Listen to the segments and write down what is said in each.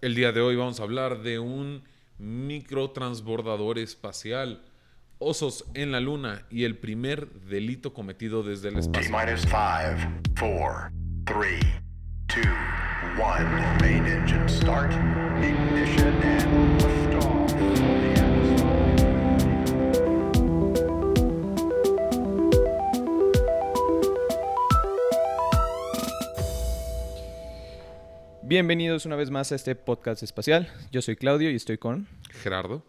El día de hoy vamos a hablar de un microtransbordador espacial, osos en la luna y el primer delito cometido desde el espacio. T-minus 5, 4, 3, 2, 1. Main engine start. Ignition and Bienvenidos una vez más a este podcast espacial. Yo soy Claudio y estoy con... Gerardo.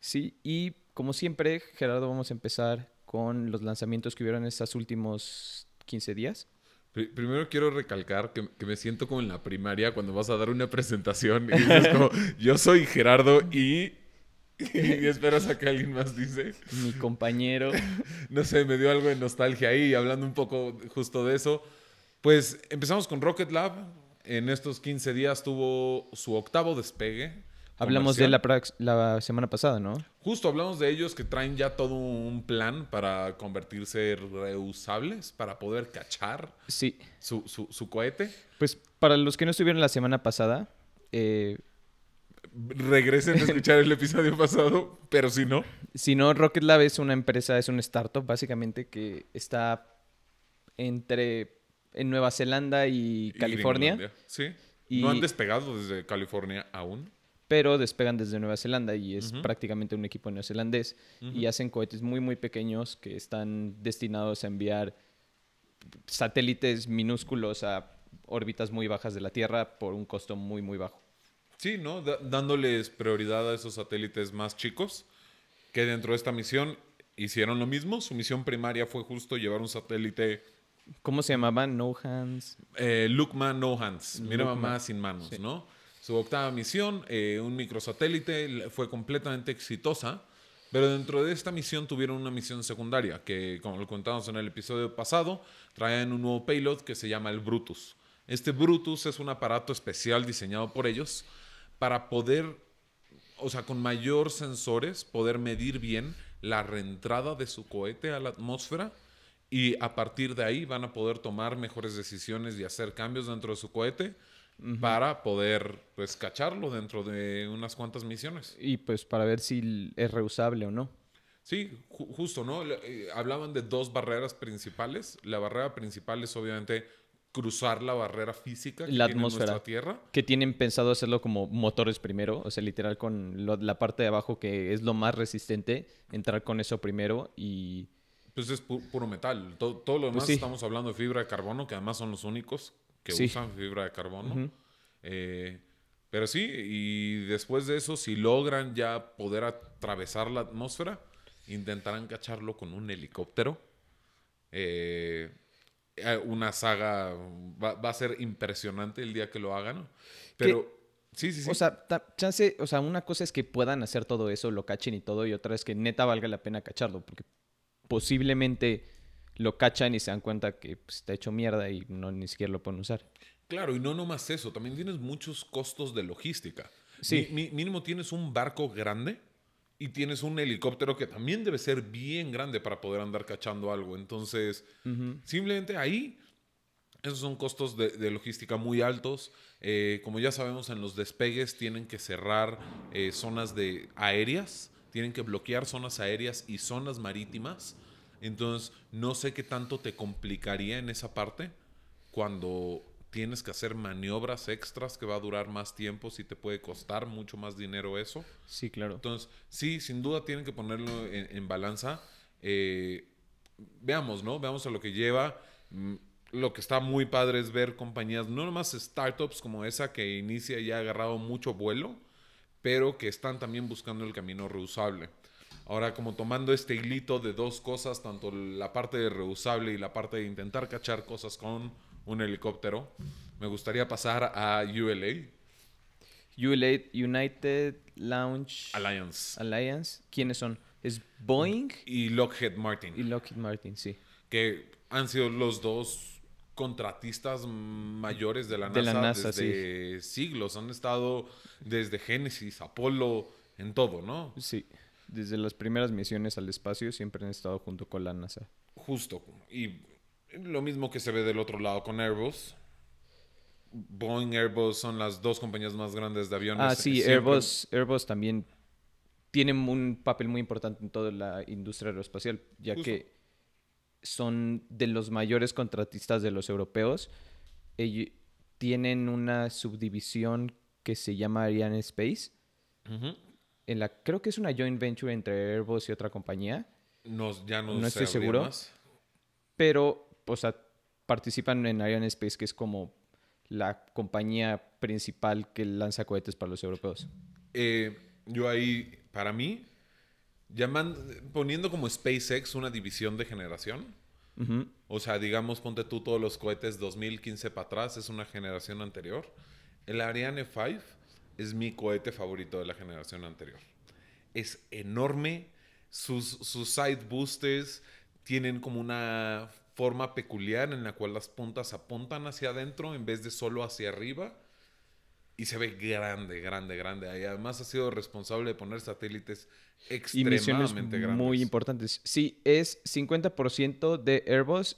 Sí, y como siempre, Gerardo, vamos a empezar con los lanzamientos que hubieron estos últimos 15 días. Pri- Primero quiero recalcar que, que me siento como en la primaria cuando vas a dar una presentación y dices como, yo soy Gerardo y... y esperas a que alguien más dice. Mi compañero... No sé, me dio algo de nostalgia ahí, hablando un poco justo de eso. Pues empezamos con Rocket Lab. En estos 15 días tuvo su octavo despegue. Hablamos de la, la semana pasada, ¿no? Justo hablamos de ellos que traen ya todo un plan para convertirse reusables, para poder cachar Sí. su, su- su cohete. Pues para los que no estuvieron la semana pasada, eh, Regresen a escuchar el episodio pasado, pero si no, si no, Rocket Lab es una empresa, es un startup básicamente que está entre en Nueva Zelanda y y California. Sí. Y- No han despegado desde California aún. pero despegan desde Nueva Zelanda y es prácticamente un equipo neozelandés y hacen cohetes muy muy pequeños que están destinados a enviar satélites minúsculos a órbitas muy bajas de la Tierra por un costo muy muy bajo. Sí, ¿no? Dándoles prioridad a esos satélites más chicos que dentro de esta misión hicieron lo mismo. Su misión primaria fue justo llevar un satélite ¿Cómo se llamaba? No Hands. eh, Lookman No Hands, mira Lookman, mamá sin manos, sí. ¿no? Su octava misión, eh, un microsatélite, fue completamente exitosa, pero dentro de esta misión tuvieron una misión secundaria, que como lo contamos en el episodio pasado, traían un nuevo payload que se llama el Brutus. Este Brutus es un aparato especial diseñado por ellos para poder, o sea, con mayor sensores, poder medir bien la reentrada de su cohete a la atmósfera y a partir de ahí van a poder tomar mejores decisiones y hacer cambios dentro de su cohete para poder, pues, cacharlo dentro de unas cuantas misiones. Y pues para ver si es reusable o no. Sí, ju- justo, ¿no? Eh, hablaban de dos barreras principales. La barrera principal es obviamente cruzar la barrera física que La tiene atmósfera. nuestra Tierra. Que tienen pensado hacerlo como motores primero, o sea, literal con lo- la parte de abajo que es lo más resistente, entrar con eso primero y Pues es pu- puro metal. To- todo lo demás Pues sí. estamos hablando de fibra de carbono, que además son los únicos que Sí. usan fibra de carbono. Eh, pero sí, y después de eso, si logran ya poder atravesar la atmósfera, intentarán cacharlo con un helicóptero. Eh, eh, una saga va, va a ser impresionante el día que lo hagan. Pero sí, sí, sí. O sea, chance, o sea, una cosa es que puedan hacer todo eso, lo cachen y todo, y otra es que neta valga la pena cacharlo, porque posiblemente lo cachan y se dan cuenta que pues, está hecho mierda y no ni siquiera lo pueden usar. Claro, y no nomás eso, también tienes muchos costos de logística. Sí. Mi- mi- mínimo tienes un barco grande y tienes un helicóptero que también debe ser bien grande para poder andar cachando algo. Entonces, simplemente ahí, esos son costos de, de logística muy altos. Eh, como ya sabemos, en los despegues tienen que cerrar eh, zonas de aéreas, tienen que bloquear zonas aéreas y zonas marítimas. Entonces, no sé qué tanto te complicaría en esa parte cuando tienes que hacer maniobras extras que va a durar más tiempo, si te puede costar mucho más dinero eso. Sí, claro. Entonces, sí, sin duda tienen que ponerlo en, en balanza. Eh, veamos, ¿no? Veamos a lo que lleva. Mm, Lo que está muy padre es ver compañías, no nomás startups como esa que inicia y ha agarrado mucho vuelo, pero que están también buscando el camino reusable. Ahora, como tomando este hilito de dos cosas, tanto la parte de reusable y la parte de intentar cachar cosas con un helicóptero, me gustaría pasar a ULA, ULA, United Launch Alliance, Alliance, ¿quiénes son? Es Boeing y Lockheed Martin. y Lockheed Martin, sí. que han sido los dos contratistas mayores de la NASA, De la NASA, desde siglos. Han estado desde Génesis, Apolo, en todo, ¿no? Sí. Desde las primeras misiones al espacio siempre han estado junto con la NASA. Justo. Y lo mismo que se ve del otro lado con Airbus. Boeing, Airbus son las dos compañías más grandes de aviones. Ah, sí, Siempre- Airbus, Airbus también tiene un papel muy importante en toda la industria aeroespacial, ya Justo. que son de los mayores contratistas de los europeos. Ellos tienen una subdivisión que se llama Ariane Space, en la creo que es una joint venture entre Airbus y otra compañía, Nos- ya no, No estoy seguro. más. pero, o sea, participan en Ariane Space, que es como la compañía principal que lanza cohetes para los europeos. Eh, yo ahí, para mí, llaman, poniendo como SpaceX una división de generación. Ujú. O sea, digamos, ponte tú todos los cohetes 2015 para atrás, es una generación anterior. El Ariane 5 es mi cohete favorito de la generación anterior. Es enorme, sus, sus side boosters tienen como una forma peculiar en la cual las puntas apuntan hacia adentro en vez de solo hacia arriba. Y se ve grande, grande, grande. Y además ha sido responsable de poner satélites y extremadamente grandes. muy importantes. Sí, es 50% de Airbus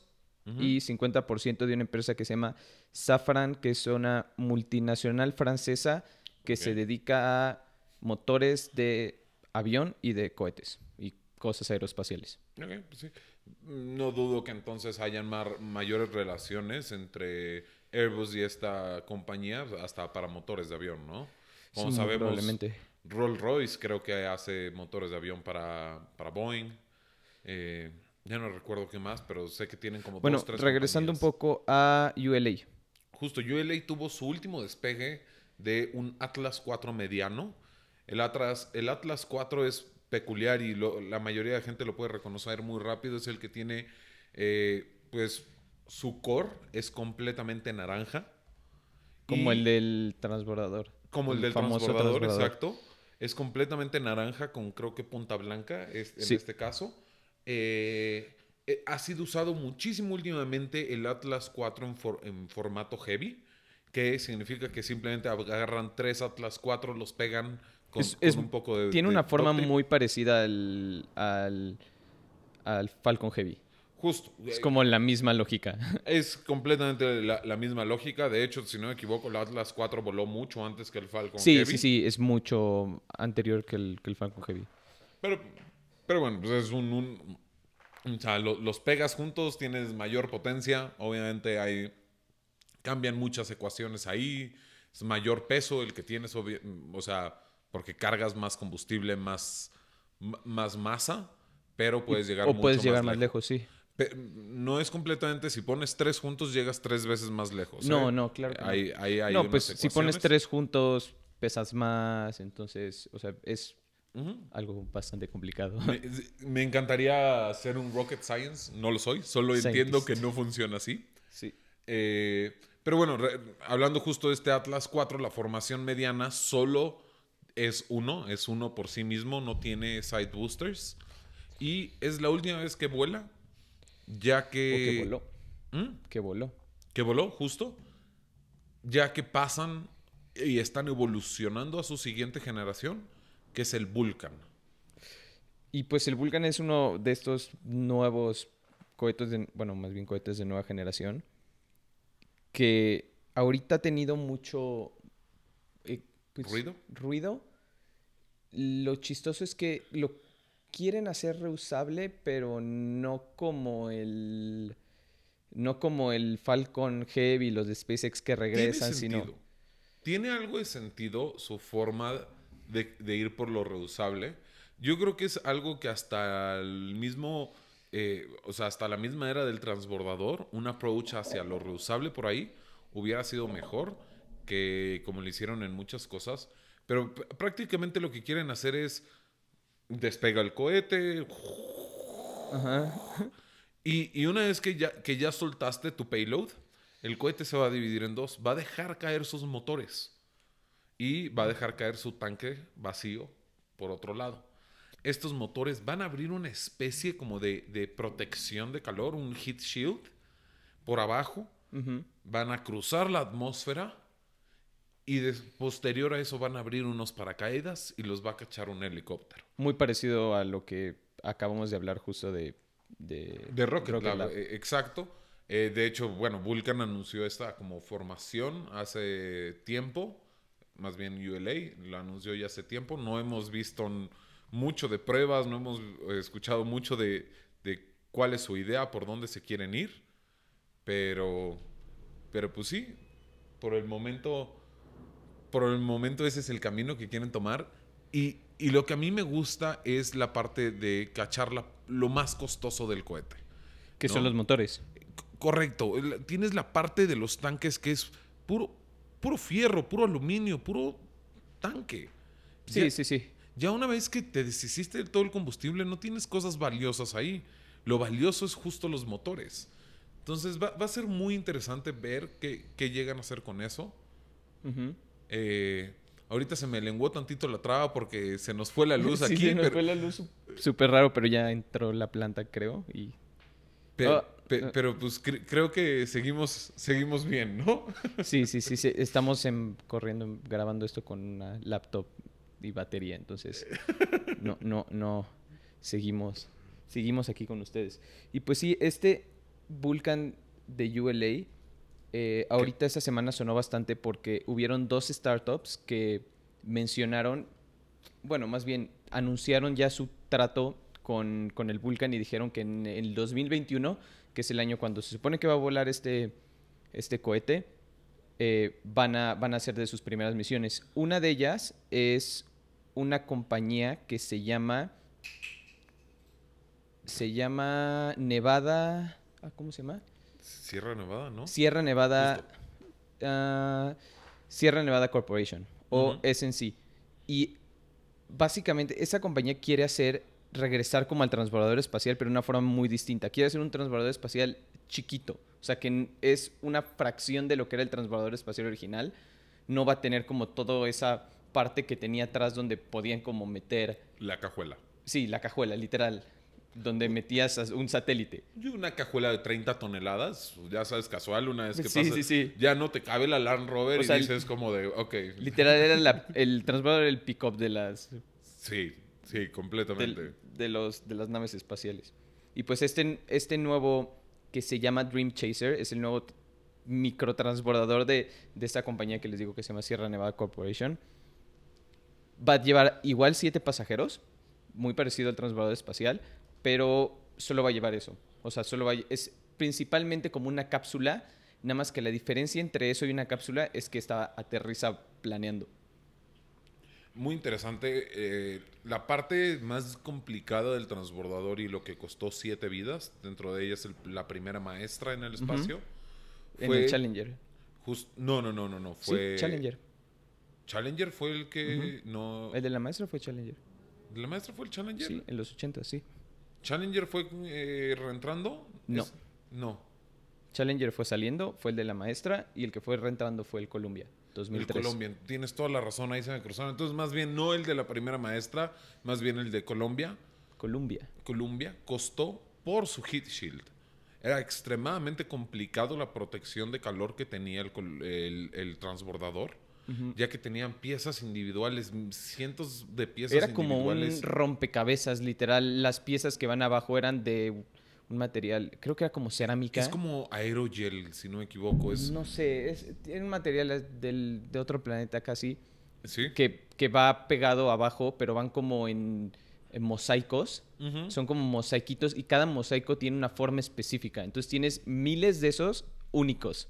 y 50% de una empresa que se llama Safran, que es una multinacional francesa que se dedica a motores de avión y de cohetes y cosas aeroespaciales. Ok, pues sí. No dudo que entonces hayan mayores relaciones entre Airbus y esta compañía, hasta para motores de avión, ¿no? Como Sí, sabemos, probablemente. Rolls Royce creo que hace motores de avión para, para Boeing. Eh, ya no recuerdo qué más, pero sé que tienen como Bueno, dos, tres regresando un poco a ULA. Justo, ULA tuvo su último despegue de un Atlas 4 mediano. El Atlas, el Atlas 4 es peculiar y lo- la mayoría de gente lo puede reconocer muy rápido. Es el que tiene, eh, pues, su core es completamente naranja. Como el del transbordador. Como el del transbordador, exacto. Es completamente naranja con creo que punta blanca es- en Sí. este caso. Eh, eh, ha sido usado muchísimo últimamente el Atlas 4 en, for- en formato heavy, que significa que simplemente agarran tres Atlas 4, los pegan con, Es- con es- un poco de... Tiene de una forma muy parecida al, al, al Falcon Heavy. Justo. Es como la misma lógica. Es completamente la, la misma lógica. De hecho, si no me equivoco, el Atlas 4 voló mucho antes que el Falcon Sí, Heavy. sí, sí, es mucho anterior que el, que el Falcon Heavy. Pero, pero bueno, pues es un... un- o sea, lo- los pegas juntos, tienes mayor potencia. Obviamente hay... Cambian muchas ecuaciones ahí. Es mayor peso el que tienes, o sea, porque cargas más combustible, más, más masa, pero puedes llegar o mucho puedes llegar más más lejos, sí. No es completamente, si pones tres juntos, llegas tres veces más lejos. No, ¿eh? no, claro que no. Hay, hay- hay no, unas pues si pones tres juntos, pesas más, entonces, o sea, es algo bastante complicado. Me, me encantaría hacer un rocket science, no lo soy, solo entiendo que no funciona así. sí. Eh, pero bueno, re- hablando justo de este Atlas 4, la formación mediana solo es uno, es uno por sí mismo, no tiene side boosters. Y es la última vez que vuela, ya O que... que voló. ¿Mm? Que voló. que voló justo, ya que pasan y están evolucionando a su siguiente generación, que es el Vulcan. Y pues el Vulcan es uno de estos nuevos cohetes, de, bueno, más bien cohetes de nueva generación, que ahorita ha tenido mucho eh, pues, ¿Ruido? ruido. Lo chistoso es que lo quieren hacer reusable, pero no como el no como el Falcon Heavy, los de SpaceX que regresan, ¿Tiene sino? ¿Tiene algo de sentido su forma de, de ir por lo reusable? Yo creo que es algo que hasta el mismo, eh, o sea, hasta la misma era del transbordador, un approach hacia lo reusable por ahí hubiera sido mejor que como lo hicieron en muchas cosas. Pero prácticamente lo que quieren hacer es despega el cohete, Ajá. y, y una vez que ya, que ya soltaste tu payload, el cohete se va a dividir en dos. Va a dejar caer sus motores. Y va a dejar caer su tanque vacío por otro lado. Estos motores van a abrir una especie como de, de protección de calor, un heat shield, por abajo. Van a cruzar la atmósfera. Y de- posterior a eso van a abrir unos paracaídas y los va a cachar un helicóptero. Muy parecido a lo que acabamos de hablar justo de... De, De Rocket, Lab, Lab. eh, exacto. Eh, de hecho, bueno, Vulcan anunció esta como formación hace tiempo, más bien ULA, lo anunció ya hace tiempo. No hemos visto mucho de pruebas, no hemos eh, escuchado mucho de, de cuál es su idea, por dónde se quieren ir, pero, pero pues sí, por el momento, por el momento ese es el camino que quieren tomar. Y, y lo que a mí me gusta es la parte de cachar la- lo más costoso del cohete. Que son los motores. Correcto. Tienes la parte de los tanques que es puro, puro fierro, puro aluminio, puro tanque. Sí, Ya- sí, sí. Ya una vez que te deshiciste de todo el combustible, no tienes cosas valiosas ahí. Lo valioso es justo los motores. Entonces va, va a ser muy interesante ver qué, qué llegan a hacer con eso. Ujú. Eh, ahorita se me lenguó tantito la traba porque se nos fue la luz Sí, aquí. se nos pero, fue la luz súper raro, pero ya entró la planta, creo. Y pe- pe- ah. pero, pues cre- creo que seguimos, seguimos bien, ¿no? sí, sí, sí, sí, Estamos en- corriendo, grabando esto con una laptop y batería. Entonces, no, no, no. Seguimos, seguimos aquí con ustedes. Y pues sí, este Vulcan de ULA, eh, ahorita esta semana sonó bastante porque hubieron dos startups que mencionaron, bueno, más bien anunciaron ya su trato con, con el Vulcan y dijeron que en el 2021, que es el año cuando se supone que va a volar este, este cohete, eh, van, a, van a hacer de sus primeras misiones. Una de ellas es una compañía que se llama... Se llama Nevada... ah, ¿Cómo se llama? Sierra Nevada, ¿no? Sierra Nevada... Ah, Sierra Nevada Corporation o. SNC. Y básicamente esa compañía quiere hacer regresar como al transbordador espacial, pero de una forma muy distinta. Quiere hacer un transbordador espacial chiquito. O sea, que es una fracción de lo que era el transbordador espacial original. No va a tener como toda esa parte que tenía atrás donde podían como meter, La cajuela. sí, la cajuela, literal, donde metías as- un satélite. Yo una cajuela de 30 toneladas, ya sabes, casual, una vez que Sí, pasa, sí, sí. ya no te cabe la Land Rover O y sea, dices como de, ok, Literal era la- el transbordador, el pick-up de las sí, sí, completamente. de, los, de las naves espaciales. Y pues este, este nuevo que se llama Dream Chaser es el nuevo microtransbordador de, de esta compañía que les digo que se llama Sierra Nevada Corporation. Va a llevar igual siete pasajeros, muy parecido al transbordador espacial, pero solo va a llevar eso. O sea, solo va a- es principalmente como una cápsula, nada más que la diferencia entre eso y una cápsula es que está aterriza planeando. Muy interesante. eh, la parte más complicada del transbordador y lo que costó siete vidas, dentro de ellas el- la primera maestra en el espacio. En fue el Challenger. jus- no, no, no, no, no. Fue Sí, Challenger. Challenger fue el que no. El de la maestra fue Challenger. ¿La maestra fue el Challenger? Sí, en los 80, sí. ¿Challenger fue eh, reentrando? No. Es- no. Challenger fue saliendo, fue el de la maestra, y el que fue reentrando fue el Columbia, El 2003. Colombia. Tienes toda la razón, ahí se me cruzaron. Entonces, más bien no el de la primera maestra, más bien el de Colombia. Columbia. Columbia costó por su heat shield. Era extremadamente complicado la protección de calor que tenía el, el- el transbordador, ya que tenían piezas individuales, cientos de piezas Era como un rompecabezas, literal. Las piezas que van abajo eran de un material, creo que era como cerámica. Es como aerogel, si no me equivoco. Es, No sé, es, tiene un material del, de otro planeta casi, ¿Sí? que, que va pegado abajo, pero van como en, en mosaicos. Son como mosaiquitos y cada mosaico tiene una forma específica. Entonces tienes miles de esos únicos.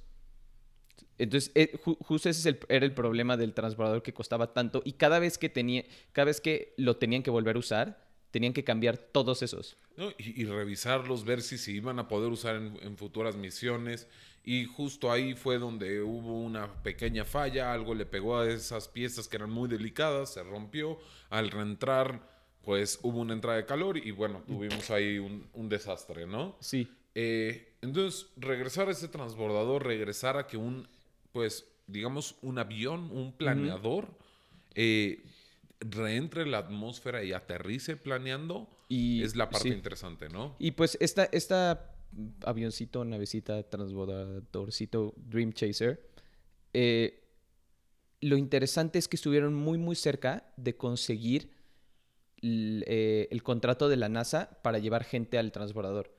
Entonces, eh, ju- justo ese es el- era el problema del transbordador que costaba tanto. Y cada vez que tenía, cada vez que lo tenían que volver a usar, tenían que cambiar todos esos. ¿no? Y, y revisarlos, ver si se iban a poder usar en, en futuras misiones. Y justo ahí fue donde hubo una pequeña falla, algo le pegó a esas piezas que eran muy delicadas, se rompió. Al reentrar, pues hubo una entrada de calor y bueno, tuvimos ahí un, un desastre, ¿no? Sí. Eh, entonces, regresar a ese transbordador, regresar a que un, pues, digamos, un avión, un planeador, eh, reentre en la atmósfera y aterrice planeando, Y- es la parte sí. interesante, ¿no? Y pues esta, esta avioncito, navecita, transbordadorcito Dream Chaser, eh, lo interesante es que estuvieron muy, muy cerca de conseguir eh, el contrato de la NASA para llevar gente al transbordador.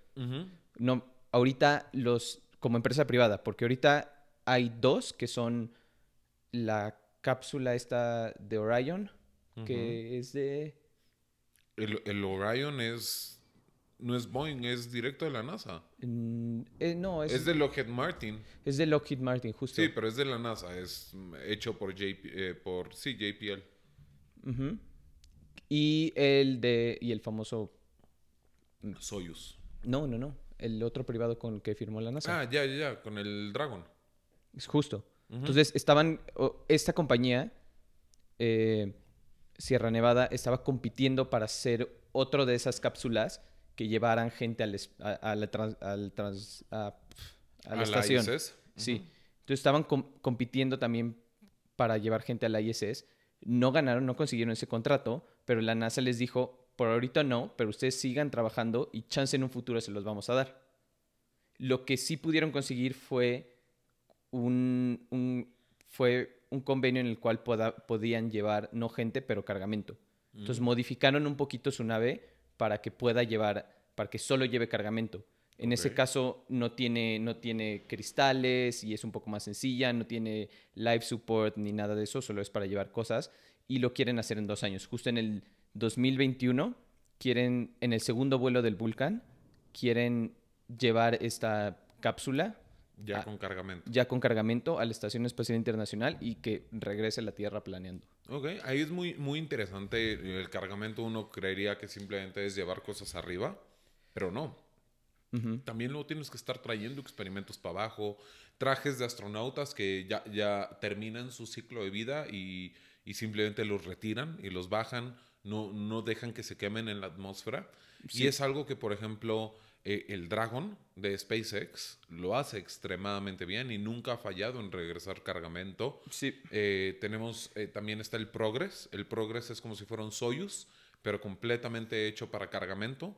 No, ahorita los como empresa privada, porque ahorita hay dos que son la cápsula esta de Orion, que es de... El, el Orion es. No es Boeing, es directo de la NASA. mm, eh, no, es, Es de Lockheed Martin. es de Lockheed Martin, justo. Sí, pero es de la NASA. Es hecho por, JP, eh, por sí, JPL. Y el de... Y el famoso... Soyuz. No, no, no. El otro privado con el que firmó la NASA. Ah, ya, ya, ya. Con el Dragon. Es justo. Entonces, estaban. esta compañía, eh, Sierra Nevada, estaba compitiendo para ser otro de esas cápsulas que llevaran gente al es- a, a la, trans- al trans- a- a la estación. ISS. Sí. Entonces estaban com- compitiendo también para llevar gente a la ISS. No ganaron, no consiguieron ese contrato, pero la NASA les dijo, por ahorita no, pero ustedes sigan trabajando y chance en un futuro se los vamos a dar. Lo que sí pudieron conseguir fue un, un- fue un convenio en el cual poda- podían llevar, no gente, pero cargamento. Entonces modificaron un poquito su nave para que pueda llevar, para que solo lleve cargamento. En ese caso no tiene, no tiene cristales y es un poco más sencilla, no tiene live support ni nada de eso, solo es para llevar cosas y lo quieren hacer en dos años. Justo en el 2021 quieren, en el segundo vuelo del Vulcan, quieren llevar esta cápsula Ya Ah. con cargamento. ya con cargamento a la Estación Espacial Internacional y que regrese a la Tierra planeando. Ok, ahí es muy, muy interesante. El cargamento uno creería que simplemente es llevar cosas arriba, pero no. Ujú. También luego tienes que estar trayendo experimentos para abajo, trajes de astronautas que ya, ya terminan su ciclo de vida y, y simplemente los retiran y los bajan, no, no dejan que se quemen en la atmósfera. Sí. Y es algo que, por ejemplo, eh, el Dragon de SpaceX lo hace extremadamente bien y nunca ha fallado en regresar cargamento. Sí. Eh, tenemos, eh, también está el Progress. El Progress es como si fuera un Soyuz, pero completamente hecho para cargamento.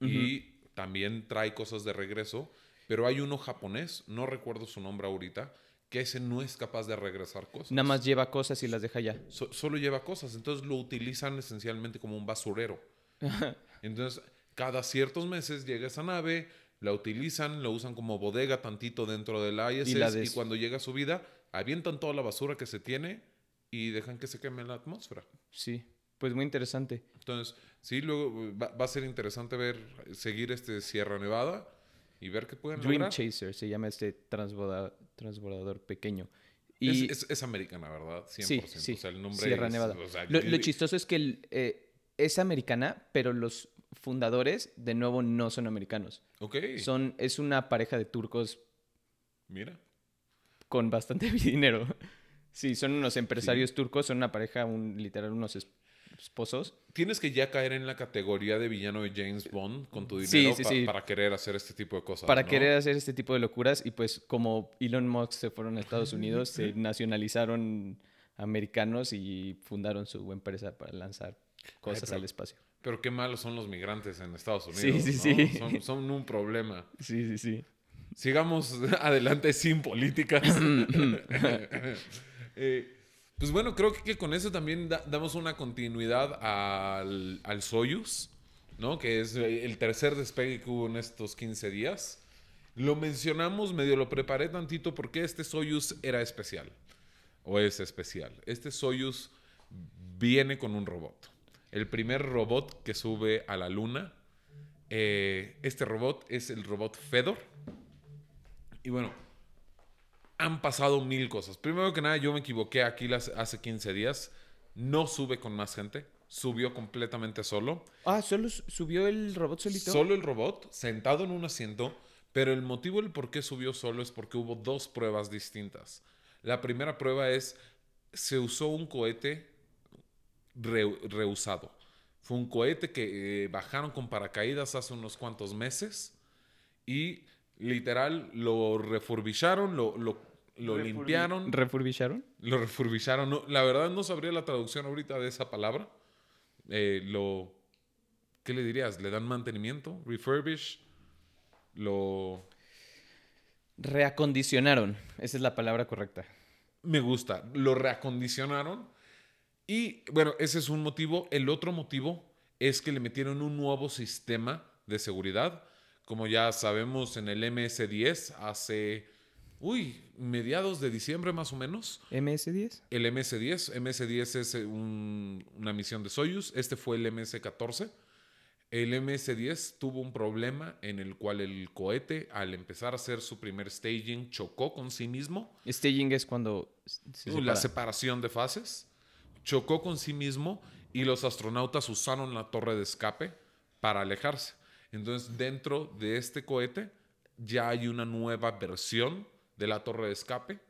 Y también trae cosas de regreso. Pero hay uno japonés, no recuerdo su nombre ahorita, que ese no es capaz de regresar cosas. Nada más lleva cosas y las deja ya. So- solo lleva cosas, entonces lo utilizan esencialmente como un basurero. Entonces, cada ciertos meses llega esa nave, la utilizan, la usan como bodega tantito dentro de la ISS Y la cuando llega su vida, avientan toda la basura que se tiene y dejan que se queme en la atmósfera. Sí. Pues muy interesante. Entonces, sí, luego eh, va, va a ser interesante ver, seguir este Sierra Nevada y ver qué pueden Dream lograr. Chaser se llama este transborda- transbordador pequeño. Y Es, es, es americana, ¿verdad? 100%. sí, sí. O sea, el nombre Sierra es- Nevada. o sea, lo, lo chistoso es que el, eh, es americana, pero los fundadores, de nuevo, no son americanos. Ok, Son, es una pareja de turcos mira. con bastante dinero. Sí, son unos empresarios turcos, son una pareja, un, literal, unos es- esposos. Tienes que ya caer en la categoría de villano de James Bond con tu dinero sí, pa- sí. para querer hacer este tipo de cosas. para ¿no? querer hacer este tipo de locuras y pues como Elon Musk se fueron a Estados Unidos, se nacionalizaron americanos y fundaron su empresa para lanzar cosas al espacio. Pero qué malos son los migrantes en Estados Sí, Unidos. sí, ¿no? sí. Son, son un problema. Sí, sí, sí. Sigamos adelante sin políticas. Eh, pues bueno, creo que con eso también da- damos una continuidad al, al Soyuz, ¿no? Que es el tercer despegue que hubo en estos 15 días. Lo mencionamos, medio lo preparé tantito porque este Soyuz era especial. O es especial. Este Soyuz viene con un robot. El primer robot que sube a la luna. eh, este robot es el robot Fedor. Y bueno, han pasado mil cosas. Primero que nada, yo me equivoqué aquí las- hace 15 días. No sube con más gente. Subió completamente solo. Ah, solo su- subió el robot solito. Solo el robot, sentado en un asiento. Pero el motivo del por qué subió solo es porque hubo dos pruebas distintas. La primera prueba es, se usó un cohete re- reusado. Fue un cohete que eh, bajaron con paracaídas hace unos cuantos meses y literal lo refurbisharon, lo, lo, lo Refurbi- limpiaron, ¿Refurbisharon? lo refurbisharon. No, la verdad no sabría la traducción ahorita de esa palabra. Eh, lo, ¿Qué le dirías? ¿Le dan mantenimiento? ¿Refurbish? Lo... Reacondicionaron. Esa es la palabra correcta. Me gusta. Lo reacondicionaron. Y bueno, ese es un motivo. El otro motivo es que le metieron un nuevo sistema de seguridad como ya sabemos, en el MS-10 hace, uy, mediados de diciembre más o menos. MS-10. El MS-10. MS-10 es eh, un- una misión de Soyuz. Este fue el MS-14. El MS-10 tuvo un problema en el cual el cohete, al empezar a hacer su primer staging, chocó con sí mismo. Staging es cuando se Uh, la separa. separación de fases. Chocó con sí mismo y los astronautas usaron la torre de escape para alejarse. Entonces, dentro de este cohete ya hay una nueva versión de la torre de escape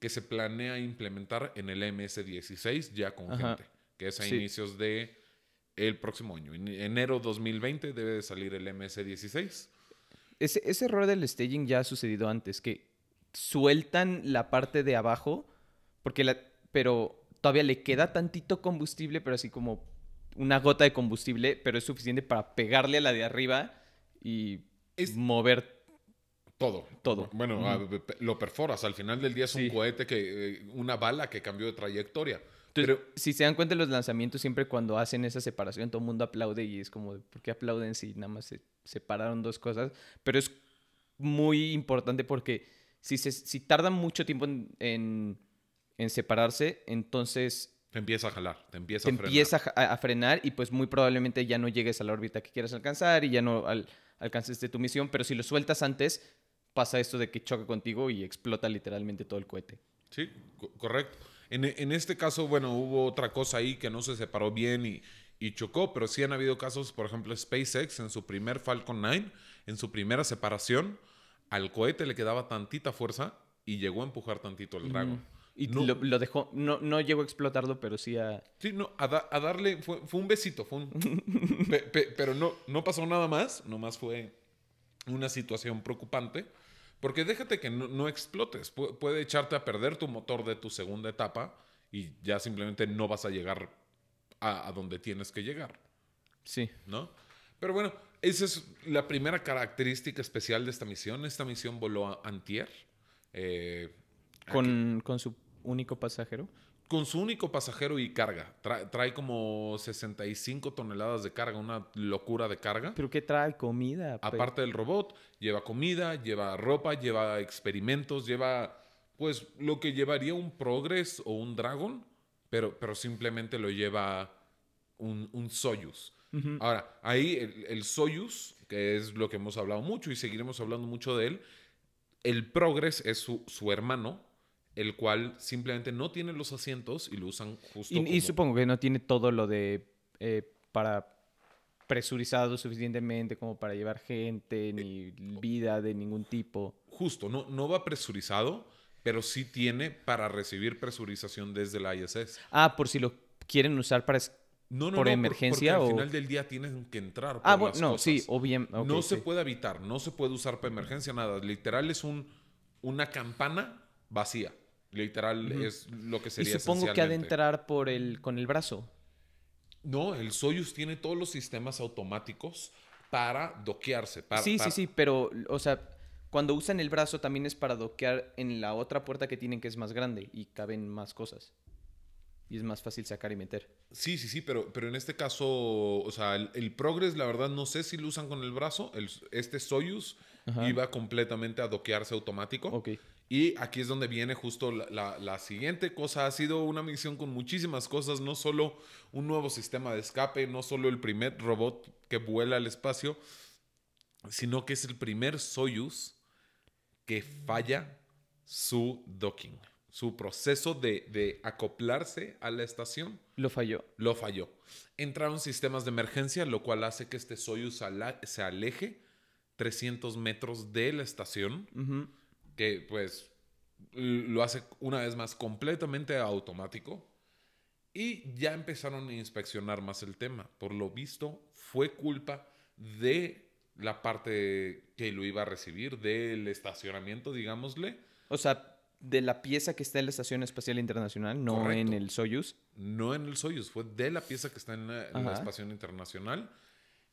que se planea implementar en el MS-16 ya con Ajá. gente, que es a Sí. inicios de el próximo año. En enero 2020 debe de salir el MS-16. Ese, ese error del staging ya ha sucedido antes, que sueltan la parte de abajo, porque la, pero todavía le queda tantito combustible, pero así como una gota de combustible, pero es suficiente para pegarle a la de arriba y Es- mover. Todo. Todo. Bueno, Ujú. a- pe- lo perforas. Al final del día es Sí. un cohete que. eh, una bala que cambió de trayectoria. Entonces, Pero si se dan cuenta, los lanzamientos siempre cuando hacen esa separación, todo el mundo aplaude y es como, ¿por qué aplauden si nada más se separaron dos cosas? Pero es muy importante porque si, se, si tardan mucho tiempo en, en, en separarse, entonces te empieza a jalar, te empieza te a frenar. empieza a, a frenar y pues muy probablemente ya no llegues a la órbita que quieras alcanzar y ya no al- alcances de tu misión, pero si lo sueltas antes, pasa esto de que choca contigo y explota literalmente todo el cohete. Sí, co- correcto. En, en este caso, bueno, hubo otra cosa ahí que no se separó bien y, y chocó, pero sí han habido casos, por ejemplo, SpaceX en su primer Falcon 9, en su primera separación, al cohete le quedaba tantita fuerza y llegó a empujar tantito el Dragon. Y No- lo, lo dejó, no, no llegó a explotarlo, pero sí a... Sí, no, a, da- a darle, fue, fue un besito, fue un... pe- pe- pero no, no pasó nada más, nomás fue una situación preocupante, porque déjate que no, no explotes, pu- puede echarte a perder tu motor de tu segunda etapa y ya simplemente no vas a llegar a, a donde tienes que llegar, Sí. ¿no? Pero bueno, esa es la primera característica especial de esta misión. Esta misión voló a antier. eh, Con, con su único pasajero. con su único pasajero y carga. Tra- trae como 65 toneladas de carga, una locura de carga. ¿Pero qué trae? Comida. Aparte del robot, lleva comida, lleva ropa, lleva experimentos, lleva pues lo que llevaría un Progress o un Dragon, pero, pero simplemente lo lleva un, un Soyuz. Ahora, ahí el, el Soyuz, que es lo que hemos hablado mucho y seguiremos hablando mucho de él, el Progress es su, su hermano, el cual simplemente no tiene los asientos y lo usan justo Y, y supongo que no tiene todo lo de... eh, para presurizado suficientemente como para llevar gente, ni vida de ningún tipo. Justo, no, no va presurizado, pero sí tiene para recibir presurización desde la ISS. Ah, por si lo quieren usar para... No, no, ¿Por no, emergencia porque o- al final del día tienen que entrar. Ah, por bueno, las no, cosas. sí, obviamente. no se puede evitar, no se puede usar para emergencia nada. Literal es un, una campana vacía. Literal es lo que Y sería supongo que ha de entrar por el, con el brazo. No, el Soyuz tiene todos los sistemas automáticos para doquearse. Para, sí, para- sí, sí, pero, o sea, cuando usan el brazo también es para doquear en la otra puerta que tienen que es más grande y caben más cosas. Y es más fácil sacar y meter. Sí, sí, sí, pero, pero en este caso, o sea, el, el Progress, la verdad, no sé si lo usan con el brazo. El- este Soyuz Ajá. iba completamente a doquearse automático. Ok. Y aquí es donde viene justo la, la- la siguiente cosa. Ha sido una misión con muchísimas cosas, no solo un nuevo sistema de escape, no solo el primer robot que vuela al espacio, sino que es el primer Soyuz que falla su docking, su proceso de, de acoplarse a la estación Lo falló. lo falló. Entraron sistemas de emergencia, lo cual hace que este Soyuz ala- se aleje 300 metros de la estación, Ujú. Que pues lo hace una vez más completamente automático. Y ya empezaron a inspeccionar más el tema. Por lo visto, fue culpa de la parte que lo iba a recibir, del estacionamiento, digámosle. O sea, de la pieza que está en la Estación Espacial Internacional, no Correcto. en el Soyuz. no en el Soyuz, fue de la pieza que está en la, en la. Estación Internacional.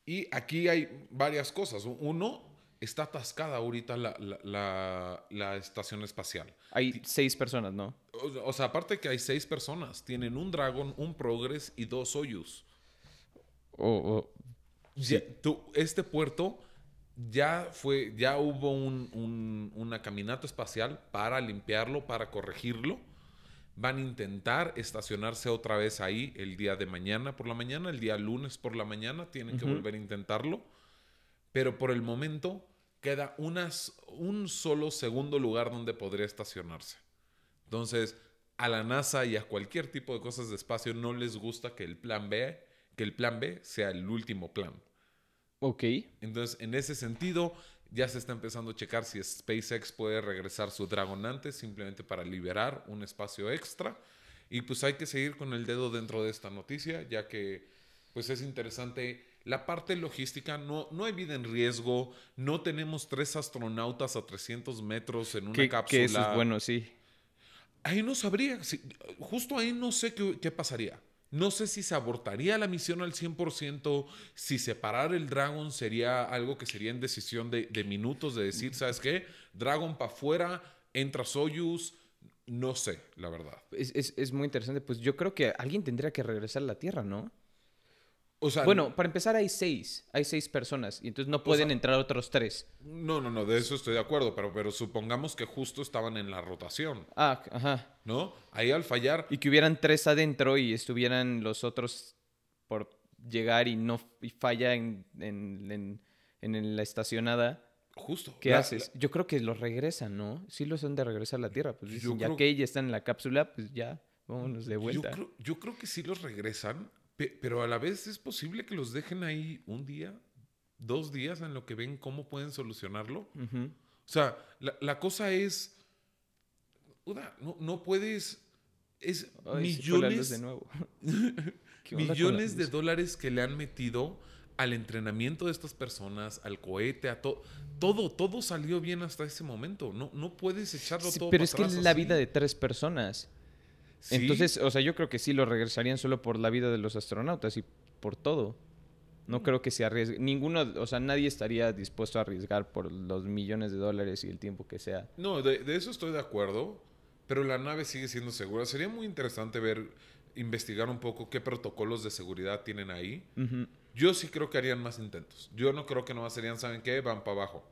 Y aquí hay varias cosas. Uno, está atascada ahorita la, la- la- la estación espacial. Hay seis personas, ¿no? O, o sea, aparte que hay seis personas, tienen un Dragon, un Progress y dos Soyuz. O, o- Ya- tú- este puerto ya fue, ya hubo un, un- una caminata espacial para limpiarlo, para corregirlo. Van a intentar estacionarse otra vez ahí el día de mañana por la mañana, el día lunes por la mañana, tienen que volver a intentarlo. Pero por el momento queda unas, un solo segundo lugar donde podría estacionarse. Entonces, a la NASA y a cualquier tipo de cosas de espacio no les gusta que el plan B, que el plan B sea el último plan. Ok. Entonces, en ese sentido, ya se está empezando a checar si SpaceX puede regresar su Dragon antes, simplemente para liberar un espacio extra. Y pues hay que seguir con el dedo dentro de esta noticia, ya que pues es interesante. La parte logística, no, no hay vida en riesgo, no tenemos tres astronautas a 300 metros en una cápsula. que eso es bueno, sí. Ahí no sabría, si- justo ahí no sé qué, qué pasaría. No sé si se abortaría la misión al 100%, si separar el Dragon sería algo que sería en decisión de, de minutos, de decir, ¿sabes qué? Dragon para afuera, entra Soyuz, no sé, la verdad. Es, es- es muy interesante. Pues yo creo que alguien tendría que regresar a la Tierra, ¿no? O sea, Bueno, para empezar hay seis. Hay seis personas. Y entonces no pueden sea- entrar otros tres. no, no, no, de eso estoy de acuerdo, pero, pero supongamos que justo estaban en la rotación, Ah, ajá. ¿no? Ahí al fallar, Y que hubieran tres adentro y estuvieran los otros por llegar y no y falla en, en- en- en la estacionada. justo. ¿Qué la- haces? Yo creo que los regresan, ¿no? Sí los han de regresar a la Tierra. Pues Yo dicen, ya creo- que ella está en la cápsula, pues ya, vámonos de Yo vuelta. creo, yo creo que sí los regresan, pero a la vez es posible que los dejen ahí un día, dos días en lo que ven cómo pueden solucionarlo. O sea, la, la cosa es, no, no puedes, es Ay, millones, de nuevo. ¿Qué onda con la millones de dólares que le han metido al entrenamiento de estas personas, al cohete, a todo. Todo, todo salió bien hasta ese momento. No, no puedes echarlo Sí, todo pero para es que es atrás la así. vida de tres personas. Sí, Entonces, o sea, yo creo que sí lo regresarían solo por la vida de los astronautas y por todo. No Mm. creo que se arriesgue. Ninguno, o sea, nadie estaría dispuesto a arriesgar por los millones de dólares y el tiempo que sea. No, de, de eso estoy de acuerdo, pero la nave sigue siendo segura. Sería muy interesante ver, investigar un poco qué protocolos de seguridad tienen ahí. Yo sí creo que harían más intentos. Yo no creo que nomás serían, ¿saben qué? Van para abajo.